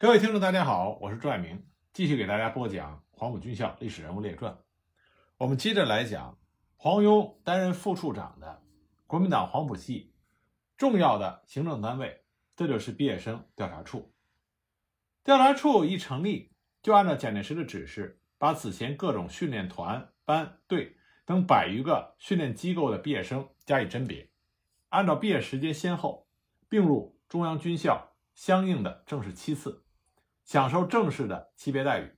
各位听众，大家好，我是朱爱明，继续给大家播讲黄埔军校历史人物列传。我们接着来讲黄庸担任副处长的国民党黄埔系重要的行政单位，这就是毕业生调查处。调查处一成立，就按照蒋介石的指示，把此前各种训练团、班、队等百余个训练机构的毕业生加以甄别，按照毕业时间先后并入中央军校相应的正式期次。享受正式的级别待遇，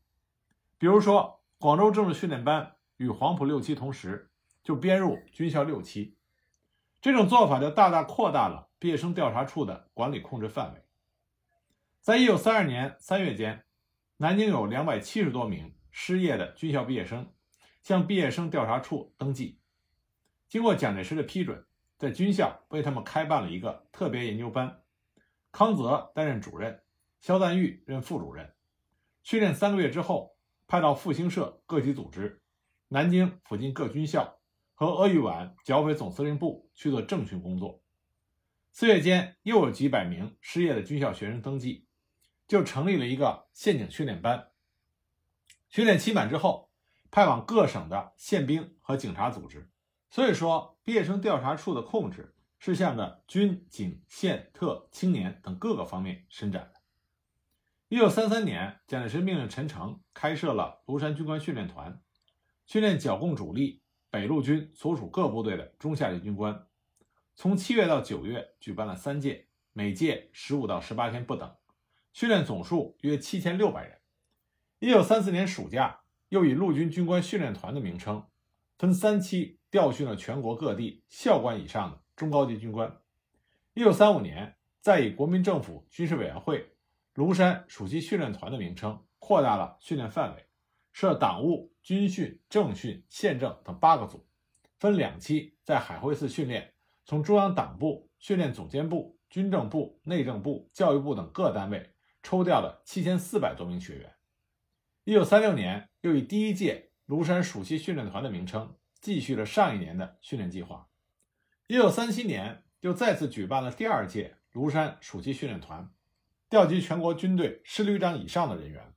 比如说广州政治训练班与黄埔六期同时，就编入军校六期。这种做法就大大扩大了毕业生调查处的管理控制范围。在一九三二年三月间，南京有两百七十多名失业的军校毕业生向毕业生调查处登记，经过蒋介石的批准，在军校为他们开办了一个特别研究班，康泽担任主任。肖赞玉任副主任，训练三个月之后，派到复兴社各级组织、南京附近各军校和鄂豫皖剿匪总司令部去做政训工作。四月间，又有几百名失业的军校学生登记，就成立了一个宪警训练班。训练期满之后，派往各省的宪兵和警察组织。所以说，毕业生调查处的控制是向着军警宪特青年等各个方面伸展。一九三三年，蒋介石命令陈诚开设了庐山军官训练团，训练剿共主力、北路军所属各部队的中下级军官。从七月到九月，举办了三届，每届十五到十八天不等，训练总数约七千六百人。一九三四年暑假，又以陆军军官训练团的名称，分三期调训了全国各地校官以上的中高级军官。一九三五年，再以国民政府军事委员会。庐山暑期训练团的名称扩大了训练范围，设党务、军训、政训、宪政等八个组，分两期在海会寺训练。从中央党部、训练总监部、军政部、内政部、教育部等各单位抽调了七千四百多名学员。一九三六年，又以第一届庐山暑期训练团的名称继续了上一年的训练计划。一九三七年，又再次举办了第二届庐山暑期训练团。调集全国军队师旅长以上的人员，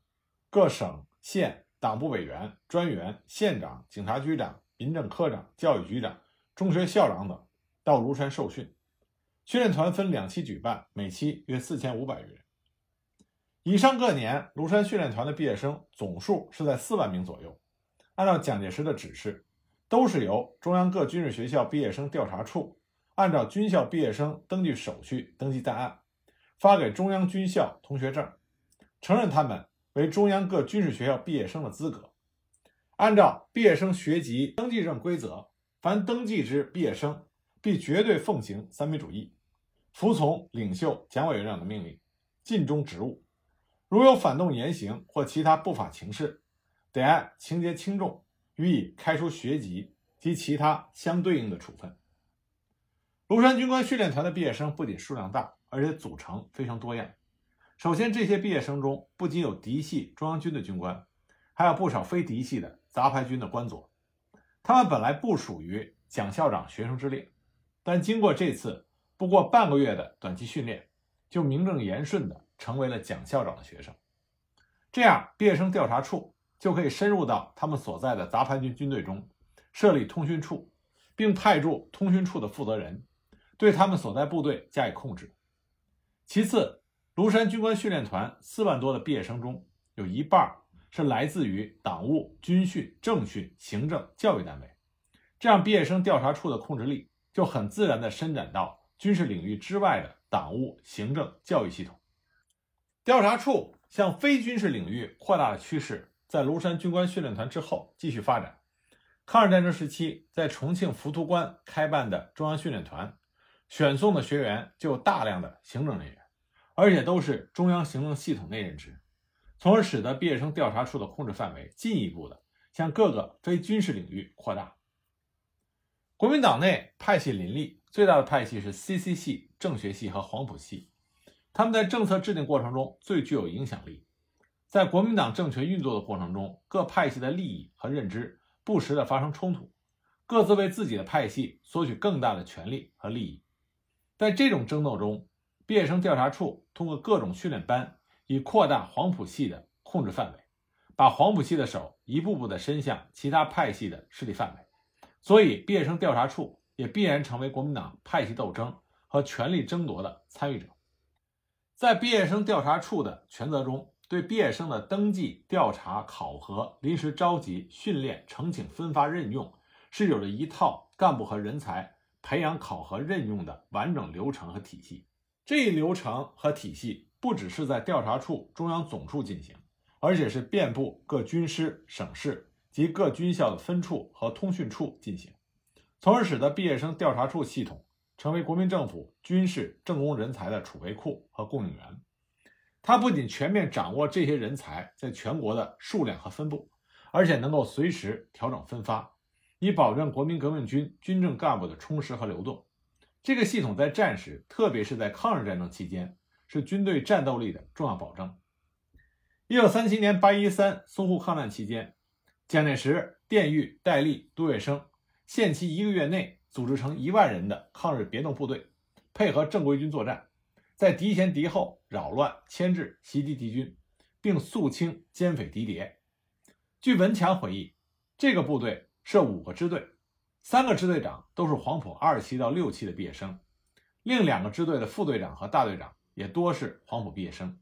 各省县党部委员、专员、县长、警察局长、民政科长、教育局长、中学校长等到庐山受训。训练团分两期举办，每期约四千五百余人。以上各年庐山训练团的毕业生总数是在四万名左右。按照蒋介石的指示，都是由中央各军事学校毕业生调查处按照军校毕业生登记手续登记在案。发给中央军校同学证，承认他们为中央各军事学校毕业生的资格。按照毕业生学籍登记证规则，凡登记之毕业生，必绝对奉行三民主义，服从领袖蒋委员长的命令，尽忠职务。如有反动言行或其他不法情事，得按情节轻重予以开除学籍及其他相对应的处分。庐山军官训练团的毕业生不仅数量大。而且组成非常多样。首先，这些毕业生中不仅有嫡系中央军的军官，还有不少非嫡系的杂牌军的官佐。他们本来不属于蒋校长学生之列，但经过这次不过半个月的短期训练，就名正言顺地成为了蒋校长的学生。这样，毕业生调查处就可以深入到他们所在的杂牌军军队中，设立通讯处，并派驻通讯处的负责人，对他们所在部队加以控制。其次，庐山军官训练团四万多的毕业生中，有一半是来自于党务、军训、政训、行政、教育单位，这样毕业生调查处的控制力就很自然地伸展到军事领域之外的党务、行政、教育系统。调查处向非军事领域扩大的趋势，在庐山军官训练团之后继续发展。抗日战争时期，在重庆浮屠关开办的中央训练团。选送的学员就有大量的行政人员，而且都是中央行政系统内任职，从而使得毕业生调查处的控制范围进一步的向各个非军事领域扩大。国民党内派系林立，最大的派系是 CC 系、政学系和黄埔系，他们在政策制定过程中最具有影响力。在国民党政权运作的过程中，各派系的利益和认知不时的发生冲突，各自为自己的派系索取更大的权利和利益。在这种争斗中，毕业生调查处通过各种训练班以扩大黄埔系的控制范围，把黄埔系的手一步步地伸向其他派系的势力范围。所以，毕业生调查处也必然成为国民党派系斗争和权力争夺的参与者。在毕业生调查处的权责中，对毕业生的登记、调查、考核、临时召集、训练、呈请、分发、任用，是有着一套干部和人才培养、考核、任用的完整流程和体系。这一流程和体系不只是在调查处中央总处进行，而且是遍布各军师、省市及各军校的分处和通讯处进行，从而使得毕业生调查处系统成为国民政府军事政工人才的储备库和供应源。它不仅全面掌握这些人才在全国的数量和分布，而且能够随时调整分发，以保证国民革命军军政干部的充实和流动。这个系统在战时，特别是在抗日战争期间，是军队战斗力的重要保证。一九三七年八一三淞沪抗战期间，蒋介石电谕戴笠、杜月笙，限期一个月内组织成一万人的抗日别动部队，配合正规军作战，在敌前敌后扰乱、牵制、袭击敌军，并肃清奸匪敌谍。据文强回忆，这个部队设五个支队。三个支队长都是黄埔二期到六期的毕业生，另两个支队的副队长和大队长也多是黄埔毕业生。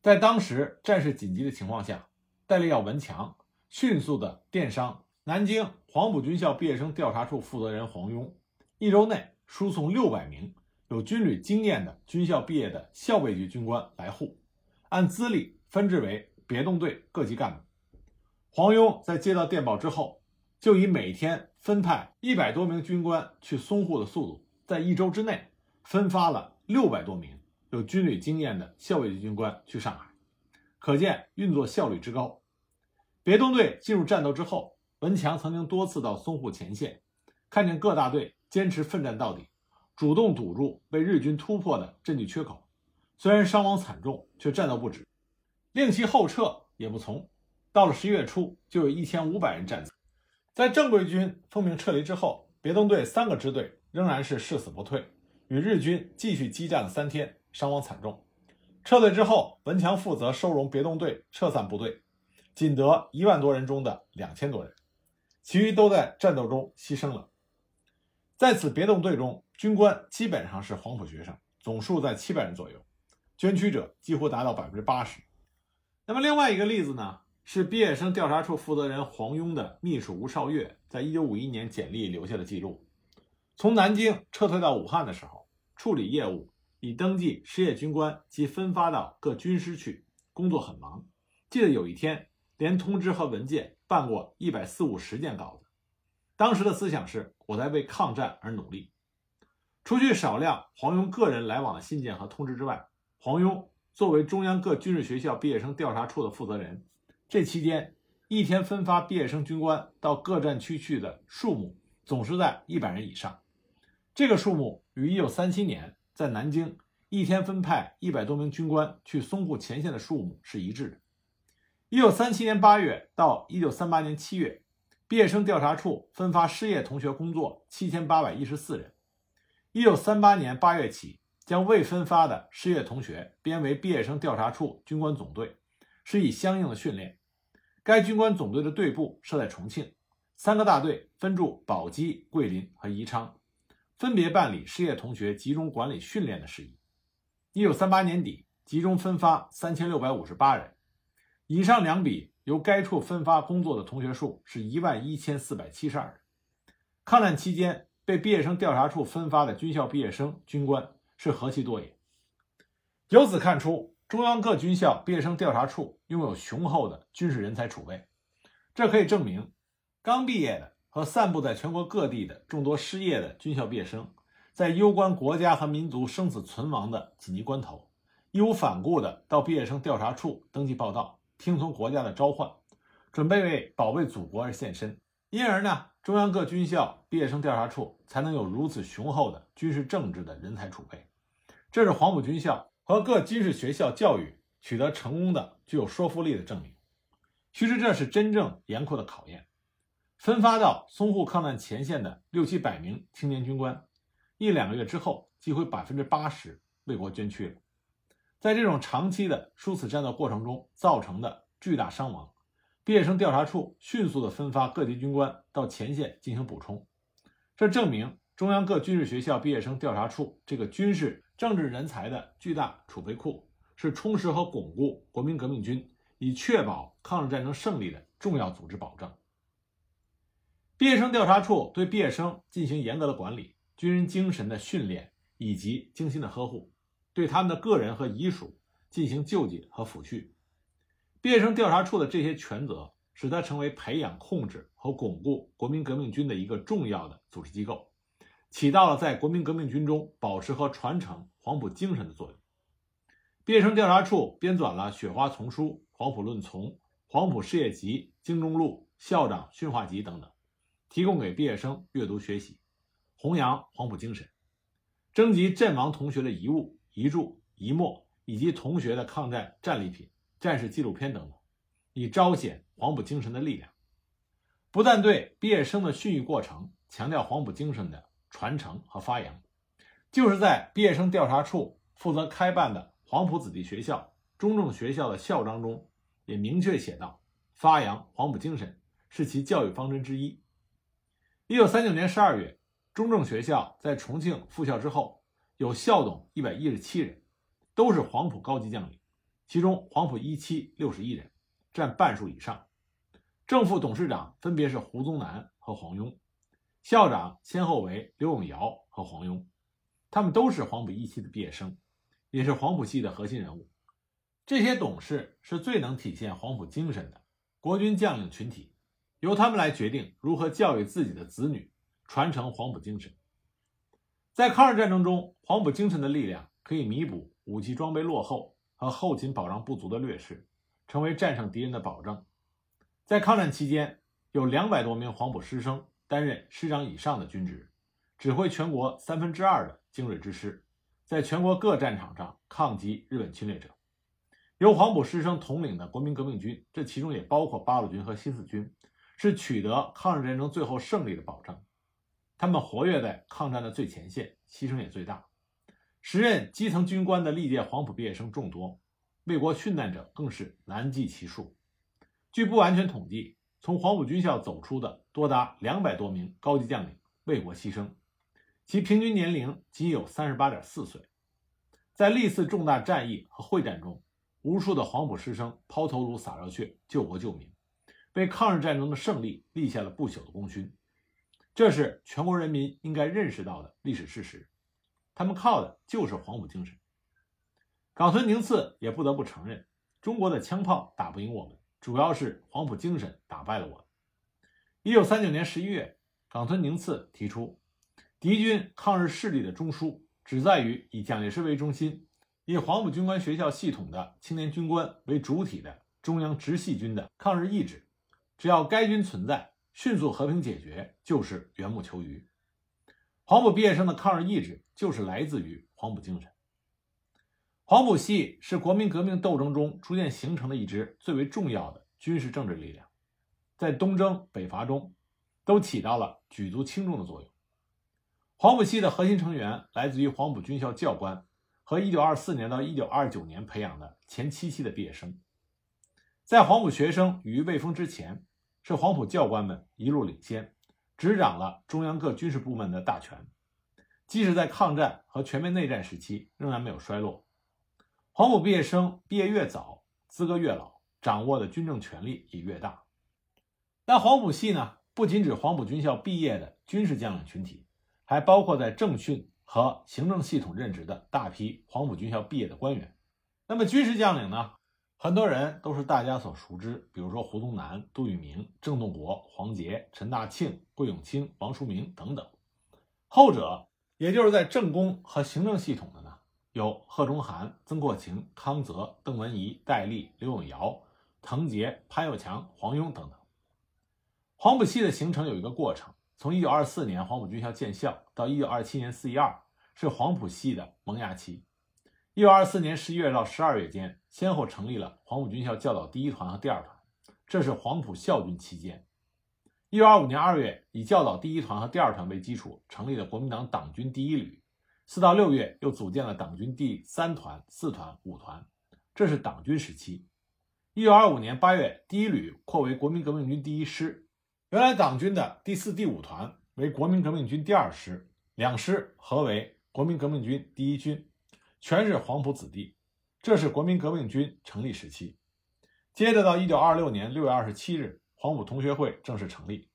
在当时战事紧急的情况下，戴笠要文强迅速的电商南京黄埔军校毕业生调查处负责人黄庸，一周内输送六百名有军旅经验的军校毕业的校尉级军官来沪，按资历分制为别动队各级干部。黄庸在接到电报之后。就以每天分派一百多名军官去淞沪的速度，在一周之内分发了六百多名有军旅经验的校尉级军官去上海，可见运作效率之高。别动队进入战斗之后，文强曾经多次到淞沪前线，看见各大队坚持奋战到底，主动堵住被日军突破的阵地缺口，虽然伤亡惨重，却战斗不止，令其后撤也不从。到了十一月初，就有一千五百人战死。在正规军奉命撤离之后，别动队三个支队仍然是誓死不退，与日军继续激战了三天，伤亡惨重。撤退之后，文强负责收容别动队撤散部队，仅得一万多人中的两千多人，其余都在战斗中牺牲了。在此别动队中，军官基本上是黄埔学生，总数在七百人左右，捐躯者几乎达到百分之八十。那么另外一个例子呢？是毕业生调查处负责人黄庸的秘书吴少月在1951年简历留下的记录。从南京撤退到武汉的时候，处理业务以登记失业军官及分发到各军师去，工作很忙。记得有一天，连通知和文件办过一百四五十件稿子。当时的思想是我在为抗战而努力。除去少量黄庸个人来往的信件和通知之外，黄庸作为中央各军事学校毕业生调查处的负责人。这期间，一天分发毕业生军官到各战区去的数目总是在一百人以上。这个数目与1937年在南京一天分派一百多名军官去淞沪前线的数目是一致的。1937年8月到1938年7月，毕业生调查处分发失业同学工作七千八百一十四人。1938年8月起，将未分发的失业同学编为毕业生调查处军官总队，施以相应的训练。该军官总队的队部设在重庆，三个大队分驻宝鸡、桂林和宜昌，分别办理失业同学集中管理训练的事宜。一九三八年底，集中分发三千六百五十八人，以上两笔由该处分发工作的同学数是一万一千四百七十二人。抗战期间被毕业生调查处分发的军校毕业生军官是何其多也。由此看出。中央各军校毕业生调查处拥有雄厚的军事人才储备，这可以证明，刚毕业的和散布在全国各地的众多失业的军校毕业生，在攸关国家和民族生死存亡的紧急关头，义无反顾地到毕业生调查处登记报到，听从国家的召唤，准备为保卫祖国而献身。因而呢，中央各军校毕业生调查处才能有如此雄厚的军事政治的人才储备。这是黄埔军校。和各军事学校教育取得成功的、具有说服力的证明。其实这是真正严酷的考验。分发到淞沪抗战前线的六七百名青年军官，一两个月之后，几乎百分之八十为国捐躯了。在这种长期的殊死战斗过程中造成的巨大伤亡，毕业生调查处迅速地分发各级军官到前线进行补充。这证明中央各军事学校毕业生调查处这个军事政治人才的巨大储备库，是充实和巩固国民革命军，以确保抗日战争胜利的重要组织保障。毕业生调查处对毕业生进行严格的管理、军人精神的训练以及精心的呵护。对他们的个人和遗属进行救济和抚恤。毕业生调查处的这些权责，使它成为培养、控制和巩固国民革命军的一个重要的组织机构，起到了在国民革命军中保持和传承黄埔精神的作用。毕业生调查处编纂了《雪花丛书》《黄埔论丛》《黄埔事业集》《精忠录》《校长训话集》等等，提供给毕业生阅读学习，弘扬黄埔精神，征集阵亡同学的遗物。遗著、遗墨以及同学的抗战战利品、战士纪录片等等，以彰显黄埔精神的力量。不但对毕业生的训育过程强调黄埔精神的传承和发扬，就是在毕业生调查处负责开办的黄埔子弟学校、中正学校的校章中，也明确写道：“发扬黄埔精神是其教育方针之一。”一九三九年十二月，中正学校在重庆复校之后。有校董一百一十七人，都是黄埔高级将领，其中黄埔一期六十一人，占半数以上。正副董事长分别是胡宗南和黄庸，校长先后为刘永尧和黄庸，他们都是黄埔一期的毕业生，也是黄埔系的核心人物。这些董事是最能体现黄埔精神的国军将领群体，由他们来决定如何教育自己的子女，传承黄埔精神。在抗日战争中，黄埔精神的力量可以弥补武器装备落后和后勤保障不足的劣势，成为战胜敌人的保证。在抗战期间，有两百多名黄埔师生担任师长以上的军职，指挥全国三分之二的精锐之师，在全国各战场上抗击日本侵略者。由黄埔师生统领的国民革命军，这其中也包括八路军和新四军，是取得抗日战争最后胜利的保证。他们活跃在抗战的最前线，牺牲也最大。时任基层军官的历届黄埔毕业生众多，为国殉难者更是难计其数。据不完全统计，从黄埔军校走出的多达两百多名高级将领为国牺牲，其平均年龄仅有三十八点四岁。在历次重大战役和会战中，无数的黄埔师生抛头颅洒热血，救国救民，为抗日战争的胜利立下了不朽的功勋。这是全国人民应该认识到的历史事实，他们靠的就是黄埔精神。冈村宁次也不得不承认，中国的枪炮打不赢我们，主要是黄埔精神打败了我。一九三九年十一月，冈村宁次提出，敌军抗日势力的中枢只在于以蒋介石为中心，以黄埔军官学校系统的青年军官为主体的中央直系军的抗日意志，只要该军存在。迅速和平解决就是缘木求鱼。黄埔毕业生的抗日意志就是来自于黄埔精神。黄埔系是国民革命斗争中逐渐形成的一支最为重要的军事政治力量，在东征北伐中都起到了举足轻重的作用。黄埔系的核心成员来自于黄埔军校教官和1924年到1929年培养的前七期的毕业生。在黄埔学生羽翼未丰之前。是黄埔教官们一路领先，执掌了中央各军事部门的大权，即使在抗战和全面内战时期，仍然没有衰落。黄埔毕业生毕业越早，资格越老，掌握的军政权力也越大。但黄埔系呢，不仅指黄埔军校毕业的军事将领群体，还包括在政训和行政系统任职的大批黄埔军校毕业的官员。那么军事将领呢？很多人都是大家所熟知，比如说胡宗南、杜聿明、郑洞国、黄杰、陈大庆、桂永清、王叔明等等。后者，也就是在政工和行政系统的呢，有贺中涵、曾国情、康泽、邓文仪、戴笠、刘永尧、滕杰、潘又强、黄庸等等。黄埔系的形成有一个过程，从1924年黄埔军校建校到1927年四一二，是黄埔系的萌芽期。一九二四年十一月到十二月间，先后成立了黄埔军校教导第一团和第二团，这是黄埔校军期间。一九二五年二月，以教导第一团和第二团为基础，成立了国民党党军第一旅，四到六月又组建了党军第三团、四团、五团，这是党军时期。一九二五年八月，第一旅扩为国民革命军第一师，原来党军的第四、第五团为国民革命军第二师，两师合为国民革命军第一军，全是黄埔子弟。这是国民革命军成立时期。接着到一九二六年六月二十七日，黄埔同学会正式成立。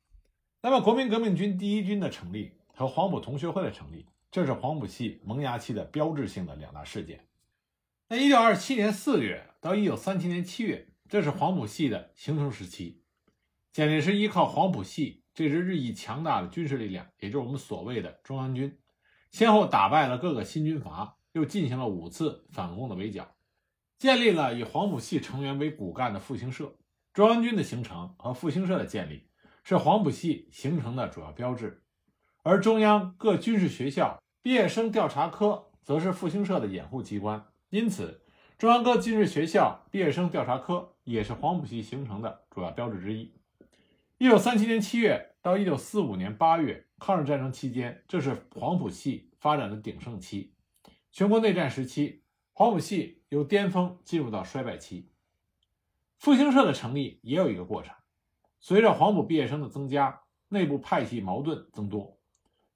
那么，国民革命军第一军的成立和黄埔同学会的成立。这是黄埔系萌芽期的标志性的两大事件。那一九二七年四月到一九三七年七月，这是黄埔系的形成时期。蒋介石依靠黄埔系这支日益强大的军事力量，也就是我们所谓的中央军，先后打败了各个新军阀，又进行了五次反攻的围剿，建立了以黄埔系成员为骨干的复兴社。中央军的形成和复兴社的建立，是黄埔系形成的主要标志。而中央各军事学校毕业生调查科则是复兴社的掩护机关，因此，中央各军事学校毕业生调查科也是黄埔系形成的主要标志之一。一九三七年七月到一九四五年八月，抗日战争期间，这是黄埔系发展的鼎盛期。全国内战时期，黄埔系由巅峰进入到衰败期。复兴社的成立也有一个过程，随着黄埔毕业生的增加，内部派系矛盾增多。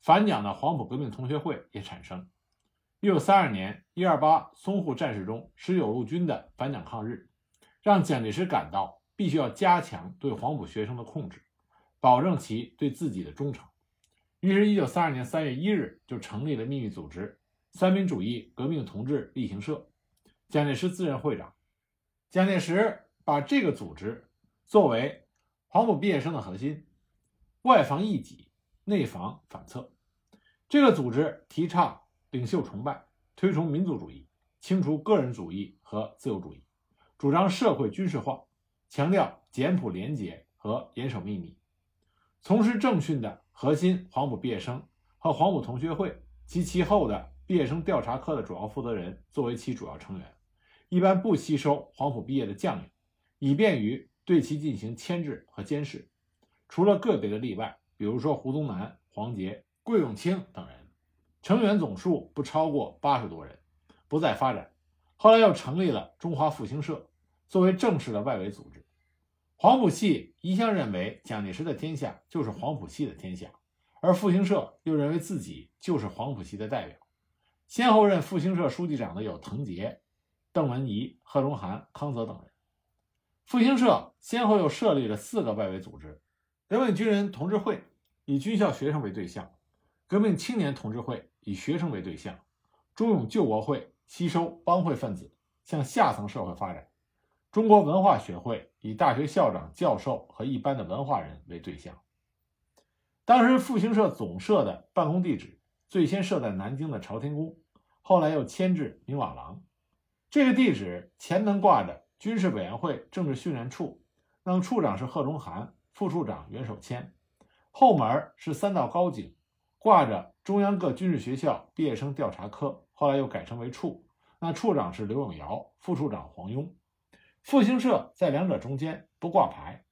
反蒋的黄埔革命同学会也产生。一九三二年一二八淞沪战事中，十九路军的反蒋抗日，让蒋介石感到必须要加强对黄埔学生的控制，保证其对自己的忠诚。于是，一九三二年三月一日就成立了秘密组织——三民主义革命同志例行社，蒋介石自任会长。蒋介石把这个组织作为黄埔毕业生的核心，外防异己。内防反侧，这个组织提倡领袖崇拜，推崇民族主义，清除个人主义和自由主义，主张社会军事化，强调简朴廉洁和严守秘密。从事政训的核心黄埔毕业生和黄埔同学会及其后的毕业生调查科的主要负责人作为其主要成员，一般不吸收黄埔毕业的将领，以便于对其进行牵制和监视。除了个别的例外。比如说胡宗南、黄杰、桂永清等人，成员总数不超过八十多人，不再发展。后来又成立了中华复兴社，作为正式的外围组织。黄埔系一向认为蒋介石的天下就是黄埔系的天下，而复兴社又认为自己就是黄埔系的代表。先后任复兴社书记长的有滕杰、邓文仪、贺龙涵、康泽等人。复兴社先后又设立了四个外围组织：人民军人同志会。以军校学生为对象，革命青年同志会以学生为对象，忠勇救国会吸收帮会分子，向下层社会发展。中国文化学会以大学校长、教授和一般的文化人为对象。当时复兴社总社的办公地址最先设在南京的朝天宫，后来又迁至明瓦廊。这个地址前门挂着军事委员会政治训练处，让处长是贺中涵，副处长袁守谦。后门是三道高井，挂着中央各军事学校毕业生调查科，后来又改称为处。那处长是刘永尧，副处长黄庸。复兴社在两者中间，不挂牌。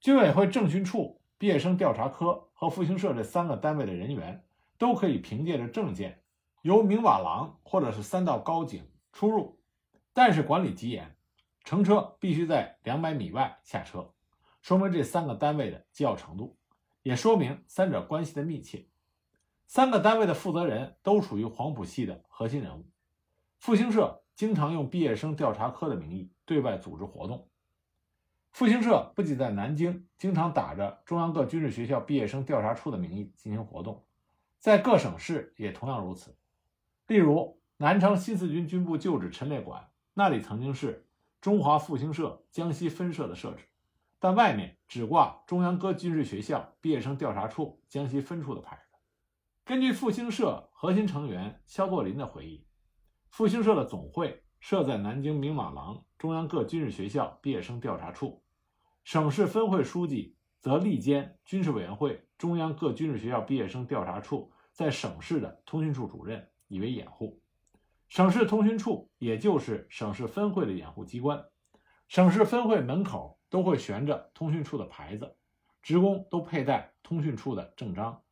军委会政训处、毕业生调查科和复兴社这三个单位的人员，都可以凭借着证件，由明瓦廊或者是三道高井出入，但是管理极严，乘车必须在两百米外下车，说明这三个单位的机要程度。也说明三者关系的密切。三个单位的负责人都属于黄埔系的核心人物。复兴社经常用毕业生调查科的名义对外组织活动。复兴社不仅在南京经常打着中央各军事学校毕业生调查处的名义进行活动，在各省市也同样如此。例如，南昌新四军军部旧址陈列馆，那里曾经是中华复兴社江西分社的设置。但外面只挂中央各军事学校毕业生调查处江西分处的牌。根据复兴社核心成员肖作霖的回忆，复兴社的总会设在南京明马廊中央各军事学校毕业生调查处，省市分会书记则力兼军事委员会中央各军事学校毕业生调查处在省市的通讯处主任，以为掩护。省市通讯处也就是省市分会的掩护机关，省市分会门口。都会悬着通讯处的牌子，职工都佩戴通讯处的证章。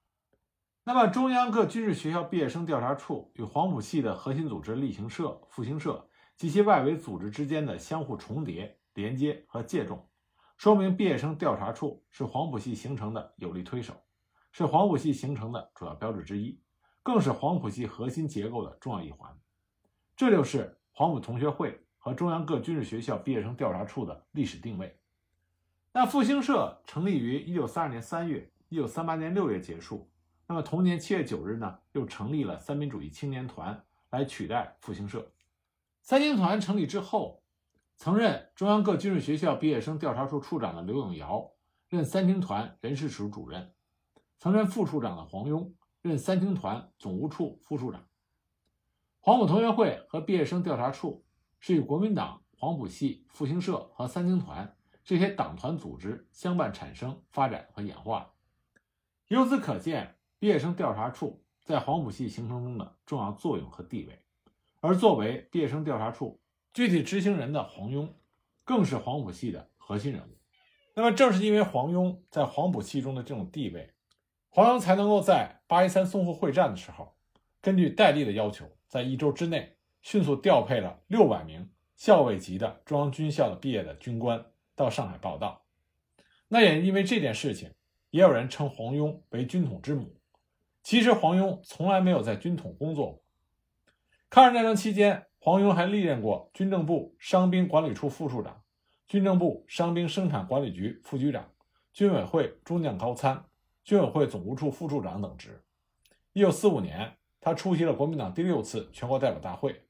那么，中央各军事学校毕业生调查处与黄埔系的核心组织例行社、复兴社及其外围组织之间的相互重叠、连接和借重，说明毕业生调查处是黄埔系形成的有力推手，是黄埔系形成的主要标志之一，更是黄埔系核心结构的重要一环。这就是黄埔同学会和中央各军事学校毕业生调查处的历史定位。那复兴社成立于一九三二年三月，一九三八年六月结束。那么同年七月九日呢，又成立了三民主义青年团来取代复兴社。三青团成立之后，曾任中央各军事学校毕业生调查处处长的刘永尧任三青团人事处主任，曾任副处长的黄庸任三青团总务处副处长。黄埔同学会和毕业生调查处是与国民党、黄埔系、复兴社和三青团这些党团组织相伴产生、发展和演化。由此可见。毕业生调查处在黄埔系形成中的重要作用和地位，而作为毕业生调查处具体执行人的黄庸，更是黄埔系的核心人物。那么，正是因为黄庸在黄埔系中的这种地位，黄庸才能够在八一三淞沪会战的时候，根据戴笠的要求，在一周之内迅速调配了六百名校尉级的中央军校的毕业的军官到上海报道。那也因为这件事情，也有人称黄庸为军统之母。其实黄庸从来没有在军统工作过。抗日战争期间，黄庸还历任过军政部伤兵管理处副处长、军政部伤兵生产管理局副局长、军委会中将高参、军委会总务处副处长等职。一九四五年，他出席了国民党第六次全国代表大会。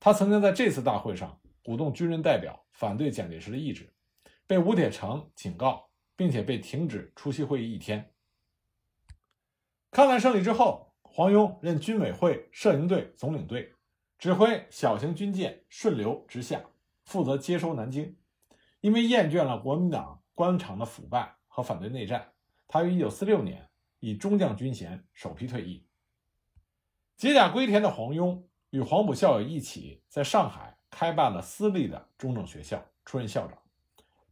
他曾经在这次大会上鼓动军人代表反对蒋介石的意志，被吴铁城警告，并且被停止出席会议一天。抗战胜利之后，黄庸任军委会摄影队总领队，指挥小型军舰顺流直下，负责接收南京。因为厌倦了国民党官场的腐败和反对内战，他于1946年以中将军衔首批退役。解甲归田的黄庸与黄埔校友一起在上海开办了私立的中正学校，出任校长。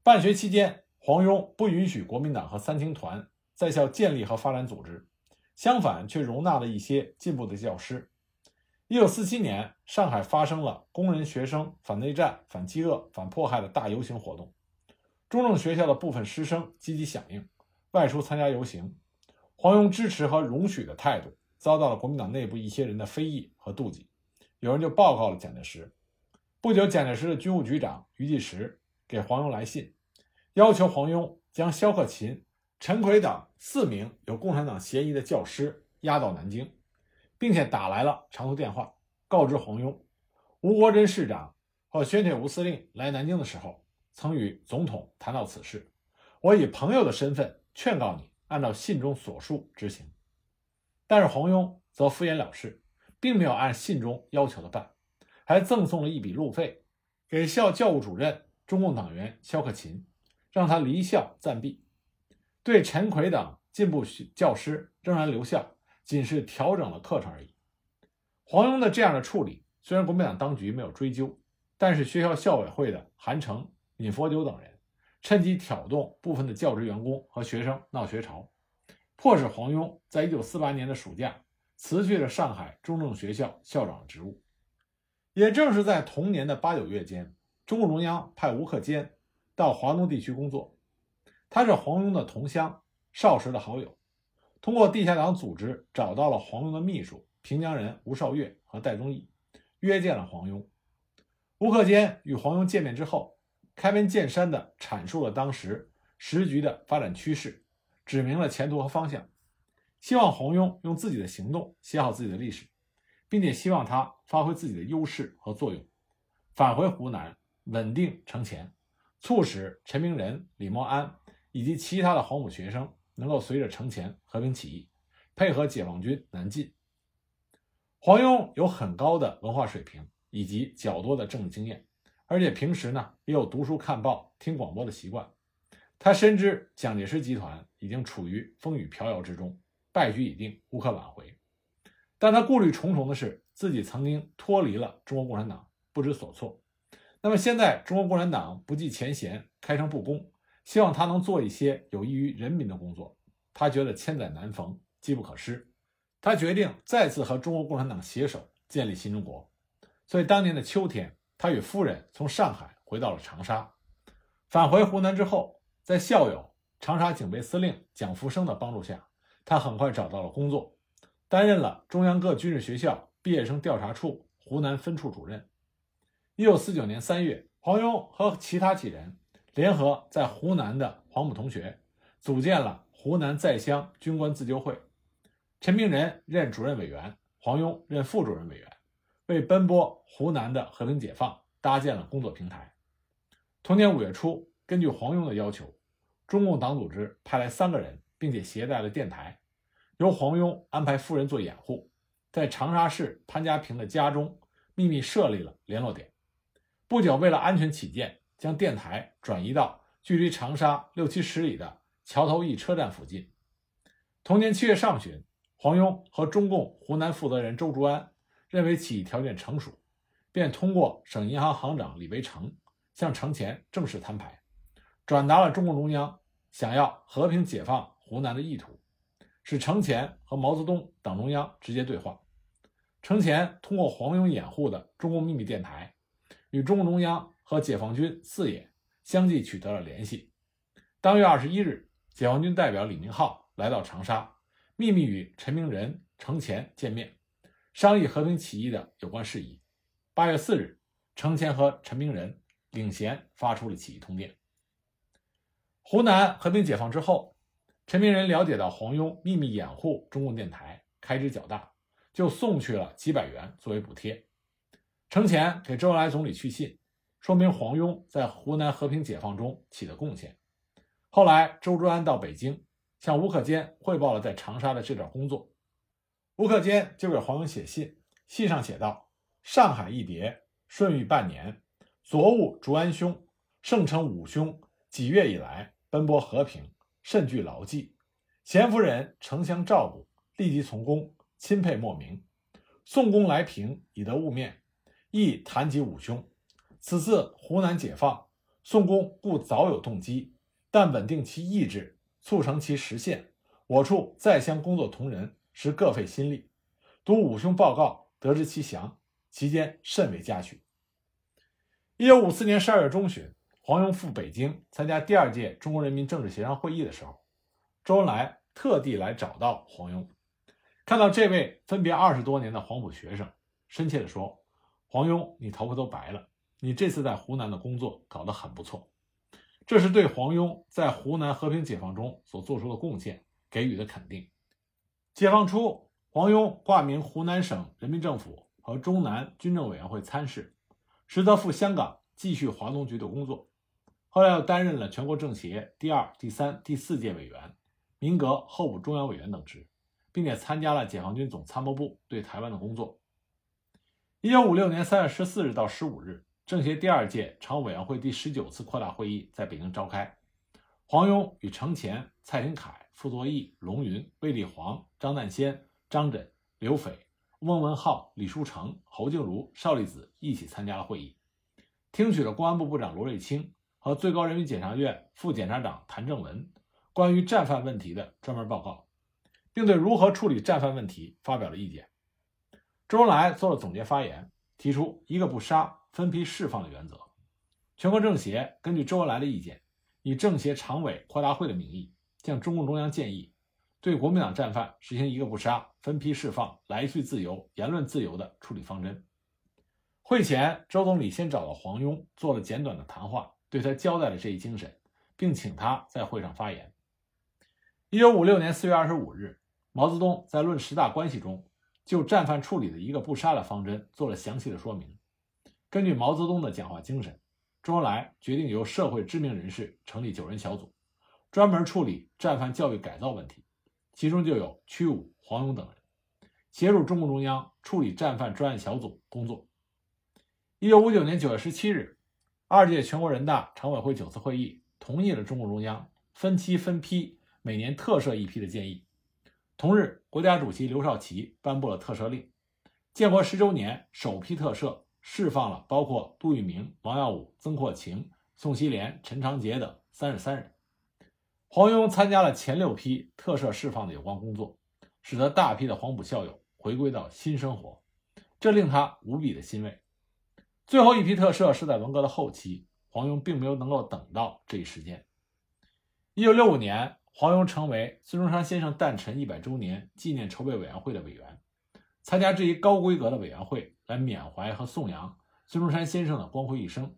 办学期间，黄庸不允许国民党和三青团在校建立和发展组织。相反，却容纳了一些进步的教师。一九四七年，上海发生了工人学生反内战、反饥饿、反迫害的大游行活动。中正学校的部分师生积极响应，外出参加游行。黄庸支持和容许的态度遭到了国民党内部一些人的非议和妒忌，有人就报告了蒋介石。不久，蒋介石的军务局长余继时给黄庸来信，要求黄庸将萧克勤。陈奎等四名有共产党嫌疑的教师押到南京，并且打来了长途电话，告知黄庸，吴国桢市长和宣铁吴司令来南京的时候，曾与总统谈到此事。我以朋友的身份劝告你，按照信中所述执行。但是黄庸则敷衍了事，并没有按信中要求的办，还赠送了一笔路费给校教务主任中共党员肖克勤，让他离校暂避。对陈奎等进步教师仍然留校，仅是调整了课程而已。黄庸的这样的处理，虽然国民党当局没有追究，但是学校校委会的韩城、闵佛九等人趁机挑动部分的教职员工和学生闹学潮，迫使黄庸在1948年的暑假辞去了上海中正学校校长的职务。也正是在同年的八九月间，中共中央派吴克坚到华东地区工作。他是黄庸的同乡，少时的好友，通过地下党组织找到了黄庸的秘书平江人吴少岳和戴宗义，约见了黄庸。吴克坚与黄庸见面之后，开门见山地阐述了当时时局的发展趋势，指明了前途和方向，希望黄庸用自己的行动写好自己的历史，并且希望他发挥自己的优势和作用，返回湖南稳定城前，促使陈明仁、李默安。以及其他的黄埔学生能够随着程前和平起义，配合解放军南进。黄庸有很高的文化水平以及较多的政治经验，而且平时呢也有读书看报、听广播的习惯。他深知蒋介石集团已经处于风雨飘摇之中，败局已定，无可挽回。但他顾虑重重的是，自己曾经脱离了中国共产党，不知所措。那么现在中国共产党不计前嫌，开诚布公。希望他能做一些有益于人民的工作。他觉得千载难逢，机不可失。他决定再次和中国共产党携手建立新中国。所以当年的秋天，他与夫人从上海回到了长沙。返回湖南之后，在校友长沙警备司令蒋福生的帮助下，他很快找到了工作，担任了中央各军事学校毕业生调查处湖南分处主任。一九四九年三月，黄庸和其他几人联合在湖南的黄埔同学，组建了湖南在乡军官自救会。陈明仁任主任委员，黄庸任副主任委员，为奔波湖南的和平解放搭建了工作平台。同年五月初，根据黄庸的要求，中共党组织派来三个人，并且携带了电台，由黄庸安排夫人做掩护，在长沙市潘家坪的家中秘密设立了联络点。不久，为了安全起见，将电台转移到距离长沙六七十里的桥头驿车站附近。同年七月上旬。黄庸和中共湖南负责人周竹安认为起义条件成熟，便通过省银行行长李维成向程潜正式摊牌，转达了中共中央想要和平解放湖南的意图，使程潜和毛泽东党中央直接对话。程潜通过黄庸掩护的中共秘密电台，与中共中央和解放军四野相继取得了联系。当月二十一日，解放军代表李明浩来到长沙。秘密与陈明仁、程潜见面，商议和平起义的有关事宜。八月四日，程潜和陈明仁领衔发出了起义通电。湖南和平解放之后，陈明仁了解到黄庸秘密掩护中共电台，开支较大，就送去了几百元作为补贴。程潜给周恩来总理去信，说明黄庸在湖南和平解放中起的贡献。后来，周竹安到北京。向吴克坚汇报了在长沙的这点工作，吴克坚就给黄庸写信，信上写道：“上海一别，顺遇半年，昨晤竹安兄，盛称五兄几月以来奔波和平，甚具牢记。贤夫人诚相照顾，立即从公，钦佩莫名。宋公来平，以得物面，亦谈及五兄。此次湖南解放，宋公故早有动机，但稳定其意志。”促成其实现，我处在乡工作同仁实各费心力。读五兄报告，得知其详，其间甚为嘉许。一九五四年十二月中旬，黄庸赴北京参加第二届中国人民政治协商会议的时候，周恩来特地来找到黄庸，看到这位分别二十多年的黄埔学生，深切地说：“黄庸，你头发都白了，你这次在湖南的工作搞得很不错。”这是对黄庸在湖南和平解放中所做出的贡献给予的肯定。解放初，黄庸挂名湖南省人民政府和中南军政委员会参事，实则赴香港继续华东局的工作。后来又担任了全国政协第二、第三、第四届委员、民革候补中央委员等职，并且参加了解放军总参谋部对台湾的工作。一九五六年三月十四日到十五日。政协第二届常务委员会第十九次扩大会议在北京召开，黄庸与程潜、蔡廷锴、傅作义、龙云、卫立煌、张诞先、张轸、刘斐、翁文浩、李书成、侯静茹、邵力子一起参加了会议，听取了公安部部长罗瑞卿和最高人民检察院副检察长谭正文关于战犯问题的专门报告，并对如何处理战犯问题发表了意见。周恩来做了总结发言，提出一个不杀。分批释放的原则，全国政协根据周恩来的意见，以政协常委扩大会的名义，向中共中央建议，对国民党战犯实行一个不杀、分批释放、来去自由、言论自由的处理方针。会前，周总理先找到黄庸做了简短的谈话，对他交代了这一精神，并请他在会上发言。一九五六年四月二十五日，毛泽东在《论十大关系》中，就战犯处理的一个不杀的方针做了详细的说明。根据毛泽东的讲话精神，周恩来决定由社会知名人士成立九人小组，专门处理战犯教育改造问题，其中就有屈武、黄勇等人，协助中共中央处理战犯专案小组工作。一九五九年九月十七日，二届全国人大常委会九次会议同意了中共中央分期分批每年特赦一批的建议。同日，国家主席刘少奇颁布了特赦令，建国十周年首批特赦。释放了包括杜聿明、王耀武、曾扩情、宋希濂、陈长捷等三十三人。黄庸参加了前六批特赦释放的有关工作，使得大批的黄埔校友回归到新生活，这令他无比的欣慰。最后一批特赦是在文革的后期，黄庸并没有能够等到这一时间。一九六五年，黄庸成为孙中山先生诞辰一百周年纪念筹备委员会的委员，参加这一高规格的委员会来缅怀和颂扬孙中山先生的光辉一生。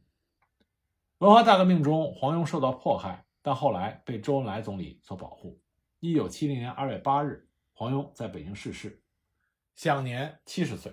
文化大革命中，黄庸受到迫害，但后来被周恩来总理所保护。一九七零年二月八日，黄庸在北京逝世，享年七十岁。